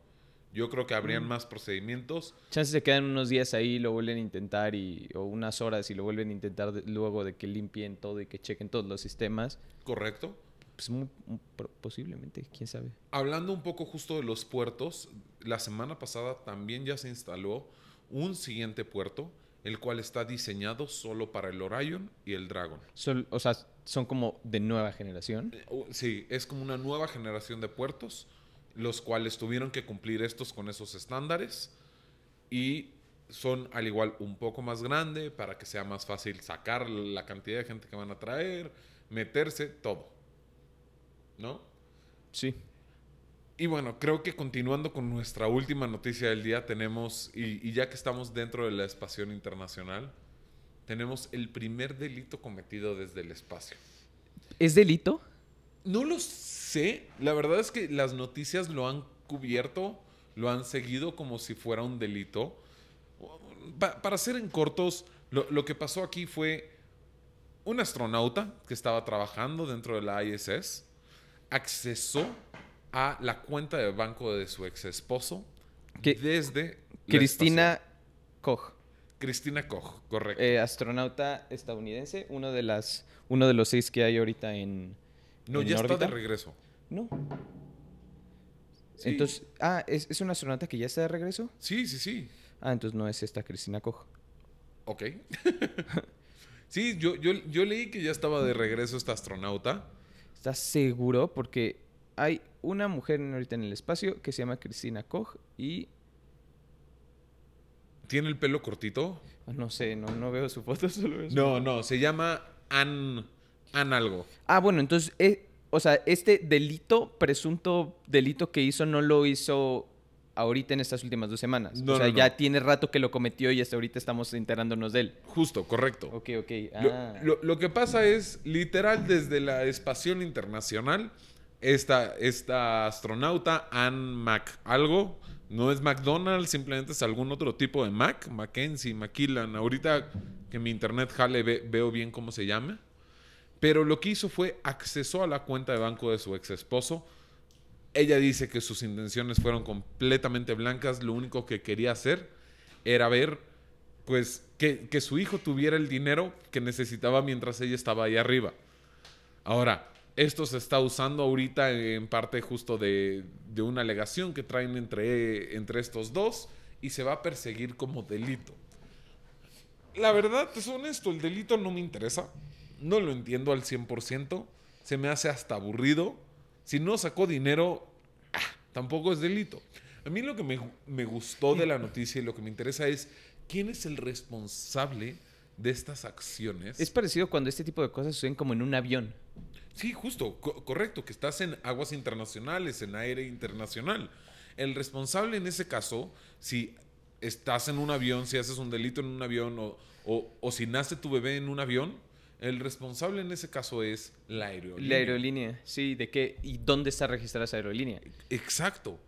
Yo creo que habrían más procedimientos. Chances se quedan unos días ahí, lo vuelven a intentar y, o unas horas y lo vuelven a intentar de- luego de que limpien todo y que chequen todos los sistemas. ¿Correcto? Pues muy- posiblemente, quién sabe. Hablando un poco justo de los puertos, la semana pasada también ya se instaló un siguiente puerto, el cual está diseñado solo para el Orion y el Dragon. Sol- o sea, son como de nueva generación. Uh, Sí, es como una nueva generación de puertos, los cuales tuvieron que cumplir estos con esos estándares y son al igual un poco más grande para que sea más fácil sacar la cantidad de gente que van a traer, meterse, todo. ¿No? Sí. Y bueno, creo que continuando con nuestra última noticia del día, tenemos, y, y ya que estamos dentro de la espación internacional, tenemos el primer delito cometido desde el espacio. ¿Es delito? No lo sé. La verdad es que las noticias lo han cubierto, lo han seguido como si fuera un delito. Pa- para ser en cortos, lo, lo que pasó aquí fue un astronauta que estaba trabajando dentro de la ISS accesó a la cuenta de banco de su ex esposo Que- desde Cristina. Koch, Cristina Koch, correcto. eh, astronauta estadounidense, uno de las, uno de los seis que hay ahorita en, no, ya está de regreso. No. Sí. Entonces, ah, ¿es, es un astronauta que ya está de regreso? Sí, sí, sí. Ah, entonces no es esta Cristina Koch. Ok. sí, yo, yo, yo leí que ya estaba de regreso esta astronauta. ¿Estás seguro? Porque hay una mujer ahorita en el espacio que se llama Cristina Koch y ¿Tiene el pelo cortito? no sé, no, no veo su foto, solo veo su- No, no, se llama Ann, Ann algo. Ah, bueno, entonces, eh, o sea, este delito, presunto delito que hizo, no lo hizo ahorita en estas últimas dos semanas. No, o sea, no, ya tiene rato que lo cometió y hasta ahorita estamos enterándonos de él. Justo, correcto. Ok, ok. Lo, Ah. lo- lo que pasa es, literal, desde la Espación Internacional, esta, esta astronauta, Ann Mac, algo, no es McDonald's, simplemente es algún otro tipo de Mac, Mackenzie, Macillan. Ahorita que mi internet jale, ve- veo bien cómo se llama. Pero lo que hizo fue accesó a la cuenta de banco de su ex esposo Ella dice que sus intenciones fueron completamente blancas. Lo único que quería hacer era ver, pues, que, su hijo tuviera el dinero que necesitaba mientras ella estaba ahí arriba. Ahora, esto se está usando ahorita en parte justo de, de una alegación que traen entre, entre estos dos y se va a perseguir como delito. La verdad, es honesto, el delito no me interesa. No lo entiendo al 100%. Se me hace hasta aburrido. Si no sacó dinero, ah, tampoco es delito. A mí lo que me, me gustó de la noticia y lo que me interesa es quién es el responsable de estas acciones. Es parecido cuando este tipo de cosas suceden como en un avión. Sí, justo, co- correcto, que estás en aguas internacionales, en aire internacional. El responsable en ese caso, si estás en un avión, si haces un delito en un avión o, o- o si nace tu bebé en un avión, el responsable en ese caso es la aerolínea. La aerolínea, sí, ¿de qué? ¿Y dónde está registrada esa aerolínea? Exacto.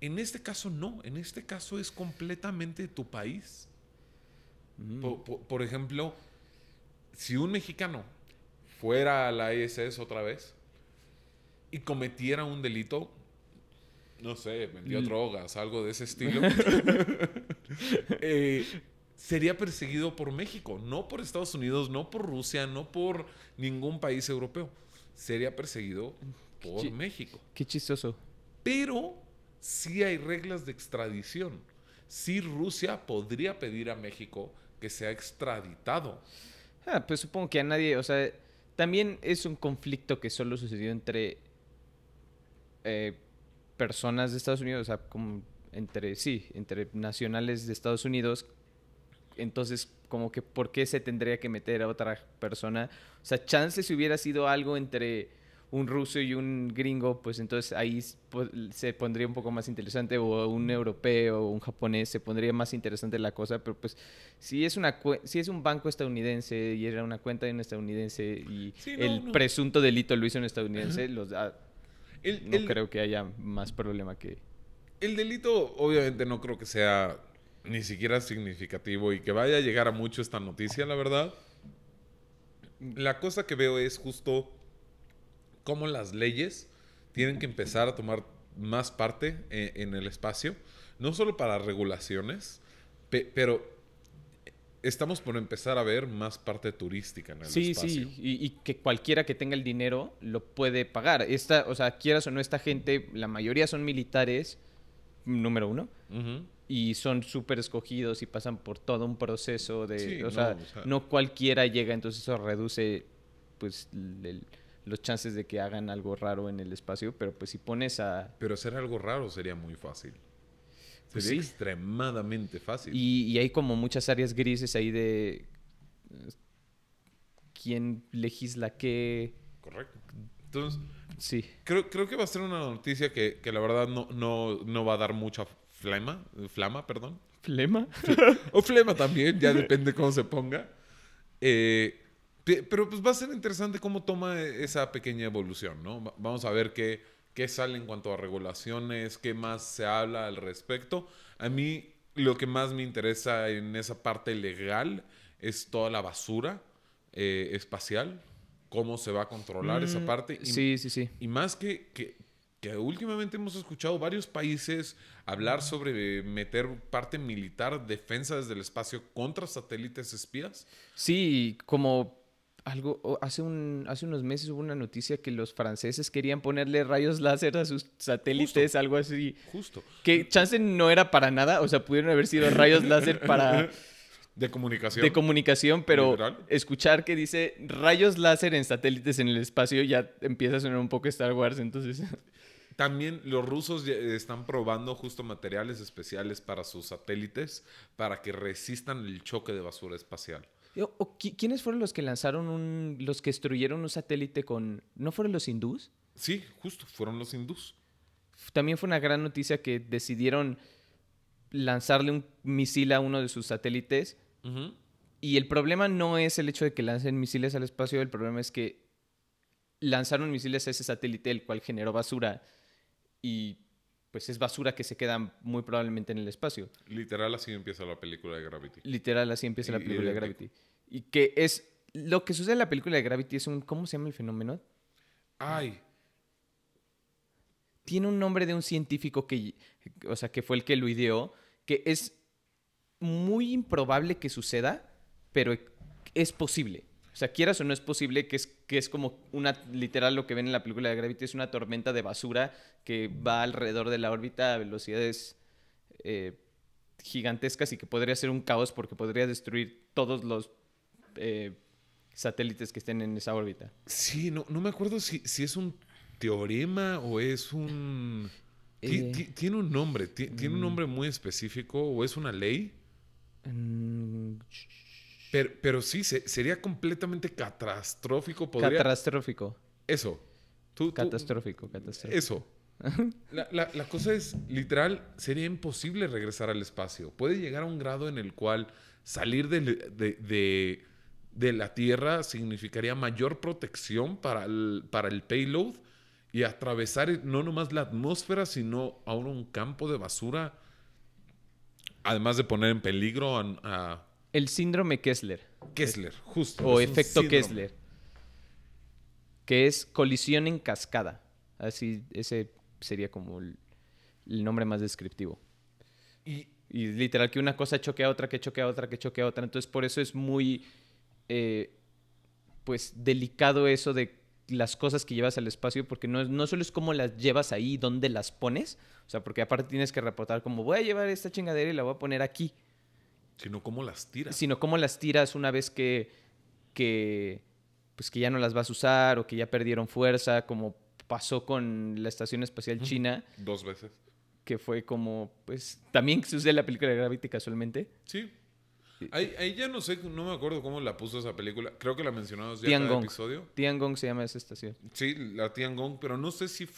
En este caso no, en este caso es completamente tu país. Po- por ejemplo, si un mexicano fuera a la ISS otra vez y cometiera un delito, no sé, vendió drogas, algo de ese estilo, eh, sería perseguido por México, no por Estados Unidos, no por Rusia, no por ningún país europeo. Sería perseguido por. México. Qué chistoso. Pero sí hay reglas de extradición. Sí Rusia podría pedir a México que sea extraditado. Ah, pues supongo que a nadie, o sea, también es un conflicto que solo sucedió entre eh, personas de Estados Unidos, o sea, como entre, sí, entre nacionales de Estados Unidos. Entonces, como que, ¿por qué se tendría que meter a otra persona? O sea, chance si hubiera sido algo entre un ruso y un gringo, pues entonces ahí pues, se pondría un poco más interesante, o un europeo o un japonés, se pondría más interesante la cosa, pero pues si es, una si es un banco estadounidense y era una cuenta de un estadounidense y Sí, no, el no. presunto delito lo hizo un estadounidense, los, ah, El, no el- creo que haya más problema que... el delito obviamente no creo que sea ni siquiera significativo y que vaya a llegar a mucho esta noticia, la verdad. La cosa que veo es justo cómo las leyes tienen que empezar a tomar más parte eh, en, el espacio, no solo para regulaciones, pe- pero estamos por empezar a ver más parte turística en el Sí, espacio. sí, y, y que cualquiera que tenga el dinero lo puede pagar. Esta, o sea, quieras o no, esta gente, la mayoría son militares, número uno, Ujú. Y son súper escogidos y pasan por todo un proceso de... Sí, o, no, sea, o sea- no cualquiera llega, entonces eso reduce pues el- los chances de que hagan algo raro en el espacio, pero pues si pones a... Pero hacer algo raro sería muy fácil. Pues Sería sí. extremadamente fácil. Y, y hay como muchas áreas grises ahí de... eh, ¿Quién legisla qué? Correcto. Entonces, Sí. creo, creo que va a ser una noticia que, que la verdad no, no, no va a dar mucha flema, flama, perdón. ¿Flema? O flema también, ya depende cómo se ponga. Eh, pe- pero pues va a ser interesante cómo toma esa pequeña evolución, ¿no? Va- Vamos a ver qué, qué sale en cuanto a regulaciones, qué más se habla al respecto. A mí lo que más me interesa en esa parte legal es toda la basura eh, espacial, cómo se va a controlar esa Mm, parte. Y- Sí, sí, sí. y más que, que, que últimamente hemos escuchado varios países hablar sobre meter parte militar, defensa desde el espacio contra satélites espías. Sí, como algo hace un hace unos meses hubo una noticia que los franceses querían ponerle rayos láser a sus satélites, algo así. Justo. Que chance no era para nada, o sea, pudieron haber sido rayos láser para De comunicación. de comunicación, pero escuchar que dice rayos láser en satélites en el espacio ya empieza a sonar un poco Star Wars, entonces También los rusos están probando justo materiales especiales para sus satélites para que resistan el choque de basura espacial. O- o qui- ¿Quiénes fueron los que lanzaron un los que destruyeron un satélite con no fueron los hindús? Sí, justo, fueron los hindús. También fue una gran noticia que decidieron lanzarle un misil a uno de sus satélites. Y el problema no es el hecho de que lancen misiles al espacio, el problema es que lanzaron misiles a ese satélite, el cual generó basura. Y pues es basura que se queda muy probablemente en el espacio. Literal, así empieza la película de Gravity. Literal, así empieza la Y- película de de- Gravity. Y que es... Lo que sucede en la película de Gravity es un... ¿Cómo se llama el fenómeno? Ay. tiene un nombre de un científico que, o sea, que fue el que lo ideó, que es muy improbable que suceda, pero es posible. O sea, quieras o no es posible que es, que es como una, literal lo que ven en la película de Gravity, es una tormenta de basura que va alrededor de la órbita a velocidades eh, gigantescas y que podría ser un caos porque podría destruir todos los eh, satélites que estén en esa órbita. Sí, no, no me acuerdo si, si es un teorema o es un... Eh, ti- tiene un nombre, ti- tiene un nombre muy específico o es una ley. mm, Pero, pero sí, se- sería completamente catastrófico. Podría... catastrófico. Eso. Tú- tú- Catastrófico, catastrófico. Eso. La, la- la cosa es, literal, sería imposible regresar al espacio. Puede llegar a un grado en el cual salir de, de- de la Tierra significaría mayor protección para el, para el payload y atravesar no nomás la atmósfera, sino ahora un campo de basura. Además de poner en peligro a, a El síndrome Kessler Kessler, justo. o efecto. Kessler, que es colisión en cascada. Así, ese sería como el, el nombre más descriptivo. Y, Y literal que una cosa choque a otra, que choque a otra, que choque a otra. Entonces por eso es muy, eh, pues, delicado eso de las cosas que llevas al espacio, porque no, no solo es cómo las llevas ahí, dónde las pones, o sea, porque aparte tienes que reportar como voy a llevar esta chingadera y la voy a poner aquí, sino cómo las tiras. sino cómo las tiras una vez que, que, pues, que ya no las vas a usar o que ya perdieron fuerza, como pasó con la Estación Espacial China, Dos veces. que fue como, pues, también se usa en la película de Gravity casualmente. Sí. Ahí, ahí ya no sé, no me acuerdo cómo la puso esa película. Creo que la mencionamos ya en cada episodio. Tiangong se llama esa estación. Sí, la Tiangong, pero no sé si,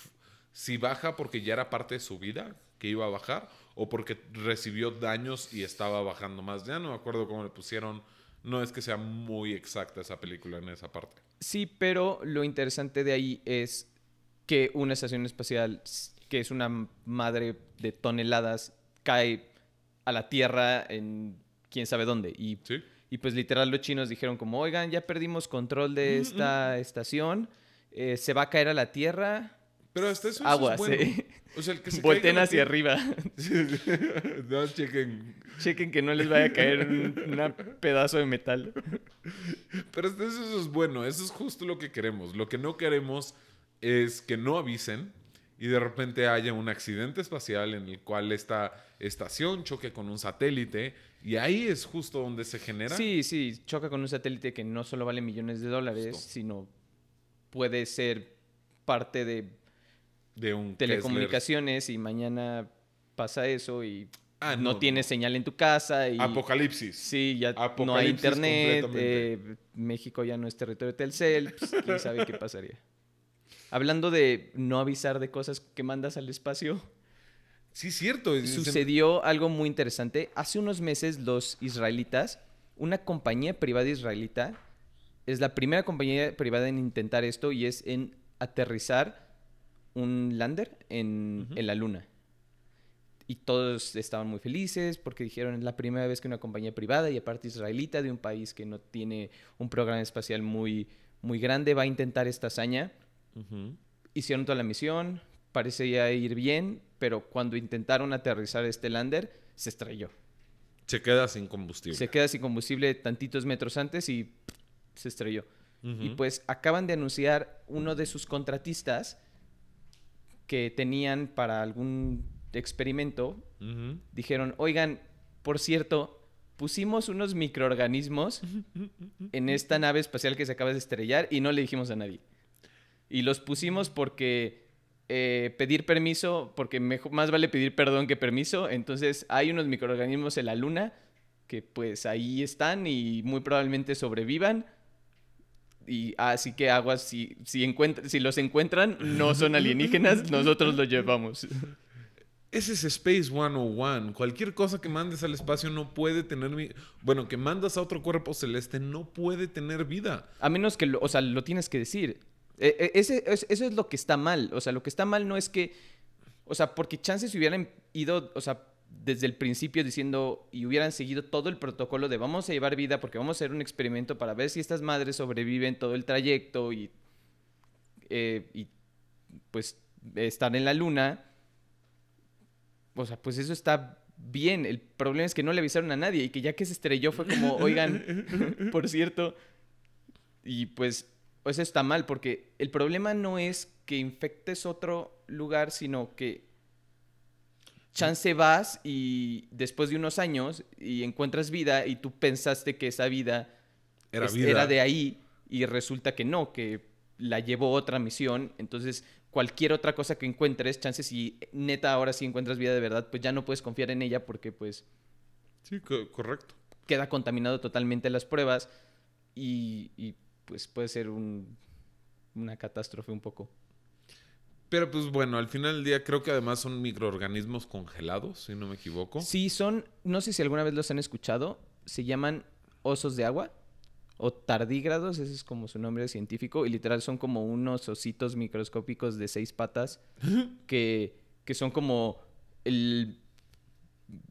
si baja porque ya era parte de su vida que iba a bajar o porque recibió daños y estaba bajando más. Ya no me acuerdo cómo le pusieron. No es que sea muy exacta esa película en esa parte. Sí, pero lo interesante de ahí es que una estación espacial, que es una madre de toneladas, cae a la Tierra en quién sabe dónde. Y, ¿Sí? y pues literal los chinos dijeron como, oigan, ya perdimos control de esta estación, eh, se va a caer a la Tierra, Pero hasta eso, eso Aguas, es bueno. eh. O sea, el que se la hacia arriba. no, chequen. Chequen que no les vaya a caer un pedazo de metal. Pero hasta eso, eso es bueno, eso es justo lo que queremos. Lo que no queremos es que no avisen y de repente haya un accidente espacial en el cual esta estación choque con un satélite y ahí es justo donde se genera. Sí, sí, choca con un satélite que no solo vale millones de dólares, Justo. sino puede ser parte de de un telecomunicaciones y mañana pasa eso y Ah, no, tienes no. señal en tu casa y. Apocalipsis. sí, ya no hay internet, eh, México ya no es territorio de Telcel, pues, quién sabe qué pasaría. Hablando de no avisar de cosas que mandas al espacio, Sí, cierto. sucedió algo muy interesante. Hace unos meses los israelitas, una compañía privada israelita, es la primera compañía privada en intentar esto y es en aterrizar un lander en, en la luna. Y todos estaban muy felices porque dijeron es la primera vez que una compañía privada y aparte israelita de un país que no tiene un programa espacial muy, muy grande va a intentar esta hazaña Ujú. hicieron toda la misión, parecía ir bien, pero cuando intentaron aterrizar este lander, se estrelló. Se queda sin combustible. Se queda sin combustible tantitos metros antes y se estrelló. Y pues acaban de anunciar uno de sus contratistas que tenían para algún experimento, dijeron, oigan, por cierto, pusimos unos microorganismos en esta nave espacial que se acaba de estrellar y no le dijimos a nadie. Y los pusimos porque eh, pedir permiso, porque mejo- más vale pedir perdón que permiso. Entonces hay unos microorganismos en la luna que pues ahí están y muy probablemente sobrevivan. Y así que aguas, si, si, encuentra- si los encuentran, no son alienígenas, nosotros los llevamos. Ese es Space 101. Cualquier cosa que mandes al espacio no puede tener... vi- Bueno, que mandas a otro cuerpo celeste no puede tener vida. A menos que, lo, o sea, lo tienes que decir. Eh, eh, ese- es- eso es lo que está mal. O sea, lo que está mal no es que, o sea, porque chances hubieran ido, o sea, desde el principio diciendo y hubieran seguido todo el protocolo de vamos a llevar vida porque vamos a hacer un experimento para ver si estas madres sobreviven todo el trayecto y, eh, y pues estar en la luna, o sea, pues eso está bien. El problema es que no le avisaron a nadie y que ya que se estrelló fue como, oigan, por cierto, y pues eso está mal porque el problema no es que infectes otro lugar, sino que chance vas y después de unos años y encuentras vida y tú pensaste que esa vida Era es- vida. era de ahí y resulta que no, que la llevó otra misión. Entonces, cualquier otra cosa que encuentres, chances si neta ahora sí encuentras vida de verdad, pues ya no puedes confiar en ella porque pues Sí, co- correcto. queda contaminado totalmente las pruebas y, y, pues puede ser un- una catástrofe un poco. Pero pues bueno, al final del día creo que además son microorganismos congelados, si no me equivoco. Sí, son, no sé si alguna vez los han escuchado, se llaman osos de agua o tardígrados, ese es como su nombre científico, y literal son como unos ositos microscópicos de seis patas que, que son como el,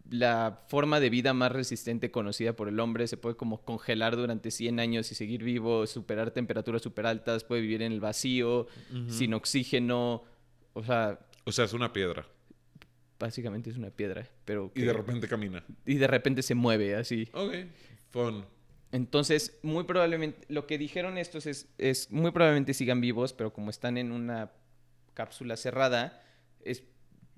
la forma de vida más resistente conocida por el hombre, se puede como congelar durante 100 años y seguir vivo, superar temperaturas super altas, puede vivir en el vacío, sin oxígeno, o sea, O sea, es una piedra. básicamente es una piedra, pero... Y de repente camina. y de repente se mueve así. Ok. Fun. Entonces, muy probablemente, lo que dijeron estos es, es muy probablemente sigan vivos, pero como están en una cápsula cerrada, es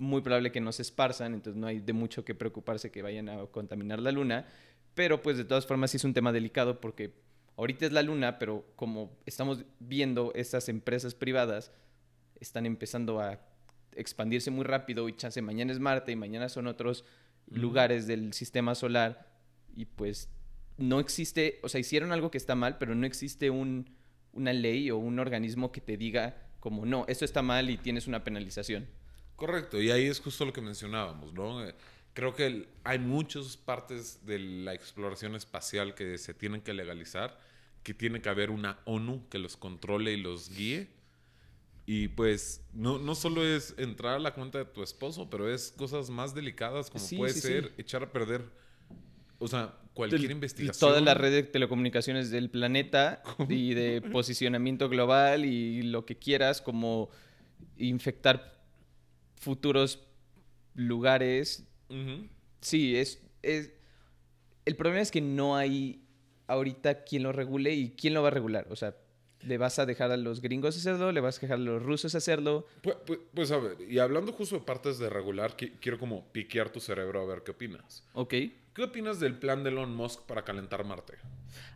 muy probable que no se esparzan, entonces no hay de mucho que preocuparse que vayan a contaminar la luna, pero pues de todas formas sí es un tema delicado porque ahorita es la luna, pero como estamos viendo estas empresas privadas están empezando a expandirse muy rápido y chance mañana es Marte y mañana son otros lugares del sistema solar y pues no existe, o sea, hicieron algo que está mal, pero no existe un, una ley o un organismo que te diga como, no, esto está mal y tienes una penalización. Correcto, y ahí es justo lo que mencionábamos, ¿no? Eh, Creo que hay muchas partes de la exploración espacial que se tienen que legalizar, que tiene que haber una ONU que los controle y los guíe. Y pues no, no solo es entrar a la cuenta de tu esposo, pero es cosas más delicadas como Sí, puede sí, sí. ser echar a perder, o sea, cualquier investigación. Toda la red de telecomunicaciones del planeta y de posicionamiento global y lo que quieras, como infectar futuros lugares. Sí, es, es... El problema es que no hay ahorita quien lo regule y quién lo va a regular. O sea, ¿le vas a dejar a los gringos hacerlo? ¿Le vas a dejar a los rusos hacerlo? Pues, pues- pues, a ver, y hablando justo de partes de regular, qui- quiero como piquear tu cerebro a ver qué opinas. Ok. ¿Qué opinas del plan de Elon Musk para calentar Marte?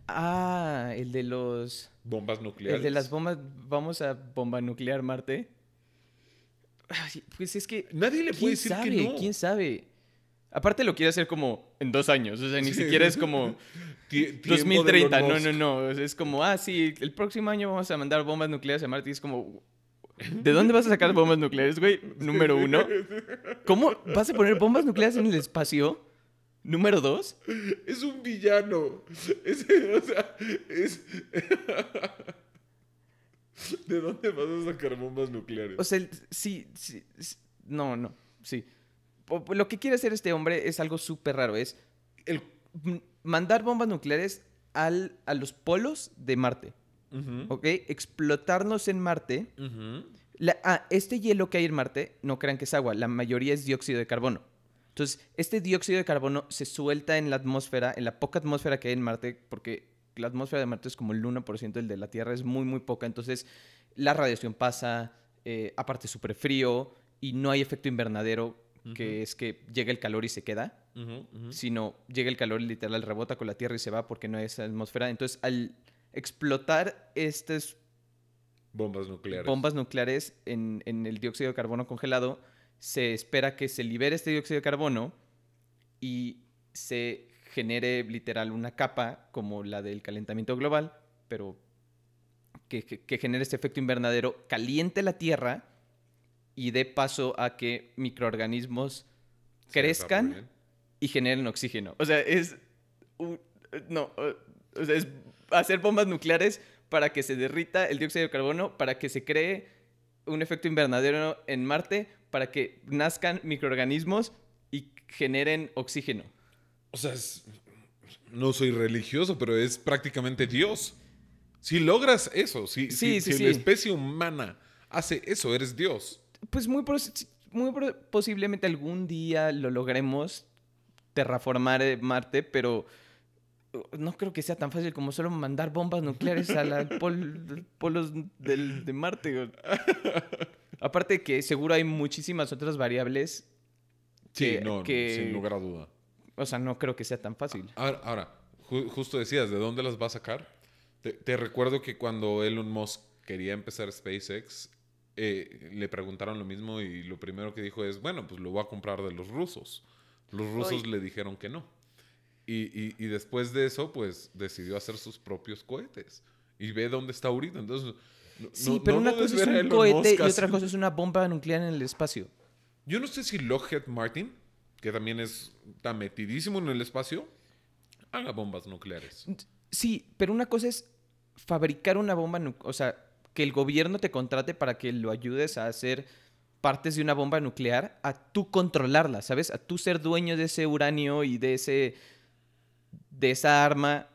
Ah, el de los... Bombas nucleares. El de las bombas, vamos a bomba nuclear Marte. Pues es que. Nadie le puede ¿Quién decir sabe? que no. ¿Quién sabe? Aparte lo quiere hacer como en dos años. O sea, ni Sí. siquiera es como Tie- tiempo de 2030. Elon No, no, no. Es como, ah, sí, el próximo año vamos a mandar bombas nucleares a Marte. Y es como, ¿de dónde vas a sacar bombas nucleares, güey? Número uno. ¿Cómo vas a poner bombas nucleares en el espacio? Número dos. Es un villano. Es, o sea, es... ¿De dónde vas a sacar bombas nucleares? O sea, sí, sí, sí, no, no, sí. Lo que quiere hacer este hombre es algo súper raro, es El... mandar bombas nucleares al, a los polos de Marte, ¿ok? Explotarnos en Marte. La- ah, este hielo que hay en Marte, no crean que es agua, la mayoría es dióxido de carbono. Entonces, este dióxido de carbono se suelta en la atmósfera, en la poca atmósfera que hay en Marte, porque la atmósfera de Marte es como el 1% del de la Tierra, es muy, muy poca. Entonces, la radiación pasa, eh, aparte súper frío, y no hay efecto invernadero, que es que llega el calor y se queda, sino llega el calor y literal rebota con la Tierra y se va porque no hay esa atmósfera. Entonces, al explotar estas Bombas nucleares. bombas nucleares en, en el dióxido de carbono congelado, se espera que se libere este dióxido de carbono y se genere literal una capa como la del calentamiento global, pero que, que- que genere este efecto invernadero, caliente la Tierra y dé paso a que microorganismos crezcan y generen oxígeno. O sea, es. un- no, o sea, es hacer bombas nucleares para que se derrita el dióxido de carbono, para que se cree un efecto invernadero en Marte, para que nazcan microorganismos y generen oxígeno. O sea, es- no soy religioso, pero es prácticamente Dios. Si logras eso, si, Sí, si- sí, si sí. la especie humana hace eso, eres Dios. Pues muy, posiblemente algún día lo logremos terraformar eh, Marte, pero uh, no creo que sea tan fácil como solo mandar bombas nucleares a los polos del- de Marte. Aparte que seguro hay muchísimas otras variables. Sí, no, que- sin lugar a duda. O sea, no creo que sea tan fácil. Ahora, ahora, ju- justo decías, ¿de dónde las va a sacar? Te, te recuerdo que cuando Elon Musk quería empezar SpaceX, eh, le preguntaron lo mismo y lo primero que dijo es, bueno, pues lo voy a comprar de los rusos. Los rusos Ay. le dijeron que no. Y, y- y después de eso, pues decidió hacer sus propios cohetes. Y ve dónde está ahorita. Entonces, no- Sí, no- pero no una cosa es un cohete Musk y otra cosa es una bomba nuclear en el espacio. Yo no sé si Lockheed Martin, que también es, está metidísimo en el espacio, haga bombas nucleares. Sí, pero una cosa es fabricar una bomba nuclear, o sea, que el gobierno te contrate para que lo ayudes a hacer partes de una bomba nuclear, a tú controlarla, ¿sabes? A tú ser dueño de ese uranio y de ese de esa arma,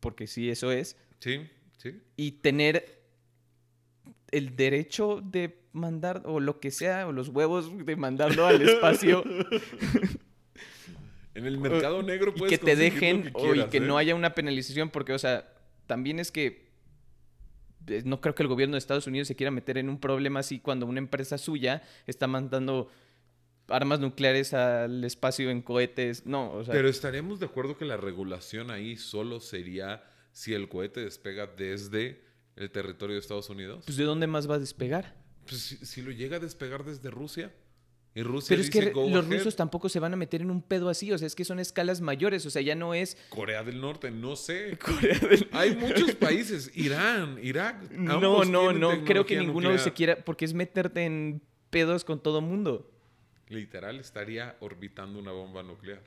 porque sí eso es, Sí, sí. y tener el derecho de mandar o lo que sea o los huevos de mandarlo al espacio En el mercado negro y puedes que te dejen o- y que ¿eh? no haya una penalización porque, o sea, también es que eh, no creo que el gobierno de Estados Unidos se quiera meter en un problema así cuando una empresa suya está mandando armas nucleares al espacio en cohetes. No, o sea, Pero estaríamos de acuerdo que la regulación ahí solo sería si el cohete despega desde el territorio de Estados Unidos. pues ¿de dónde más va a despegar? Pues si, si lo llega a despegar desde Rusia y Rusia Pero es dice que "Go los ahead", rusos tampoco se van a meter en un pedo así, o sea, es que son escalas mayores, o sea, ya no es Corea del Norte, no sé. Corea del Hay muchos países, Irán, Irak. No, no, no, creo que ninguno nuclear. se quiera, porque es meterte en pedos con todo mundo. Literal estaría orbitando una bomba nuclear.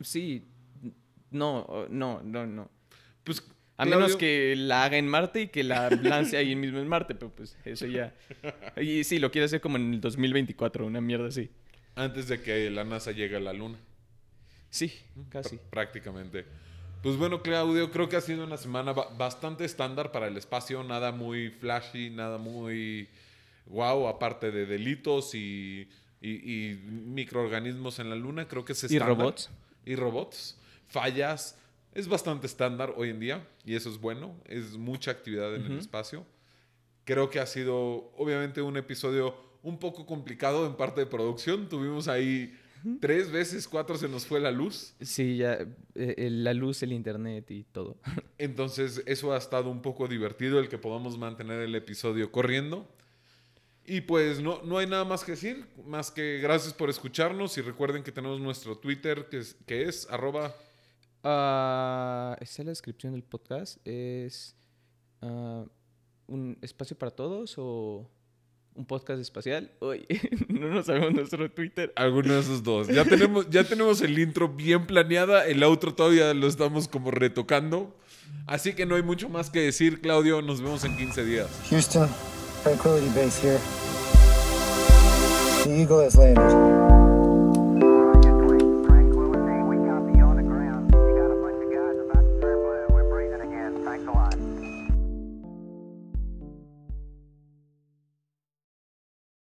Sí, no, no, no, no. Pues A Claudio, menos que la haga en Marte y que la lance ahí mismo en Marte, pero pues eso ya. Y sí, lo quiere hacer como en el 2024, una mierda así. antes de que la NASA llegue a la luna. Sí, casi. Pr- Prácticamente. Pues bueno, Claudio, creo que ha sido una semana ba- bastante estándar para el espacio, nada muy flashy, nada muy wow, aparte de delitos y, y- y microorganismos en la luna, creo que es ¿Y estándar. robots? Y robots, fallas, es bastante estándar hoy en día y eso es bueno, es mucha actividad en el espacio. Creo que ha sido obviamente un episodio un poco complicado en parte de producción, tuvimos ahí tres veces, cuatro se nos fue la luz. Sí, ya. eh, eh, la luz, el internet y todo. Entonces, eso ha estado un poco divertido, el que podamos mantener el episodio corriendo. Y pues no, no hay nada más que decir, más que gracias por escucharnos y recuerden que tenemos nuestro Twitter que es, que es arroba Ah, está en la descripción del podcast. Es ah, un espacio para todos o un podcast espacial. Uy, no nos sabemos nuestro Twitter. alguno de esos dos. Ya tenemos, ya tenemos el intro bien planeada, el outro todavía lo estamos como retocando. Así que no hay mucho más que decir, Claudio, nos vemos en 15 días. Houston, Tranquility Base here. The Eagle has landed.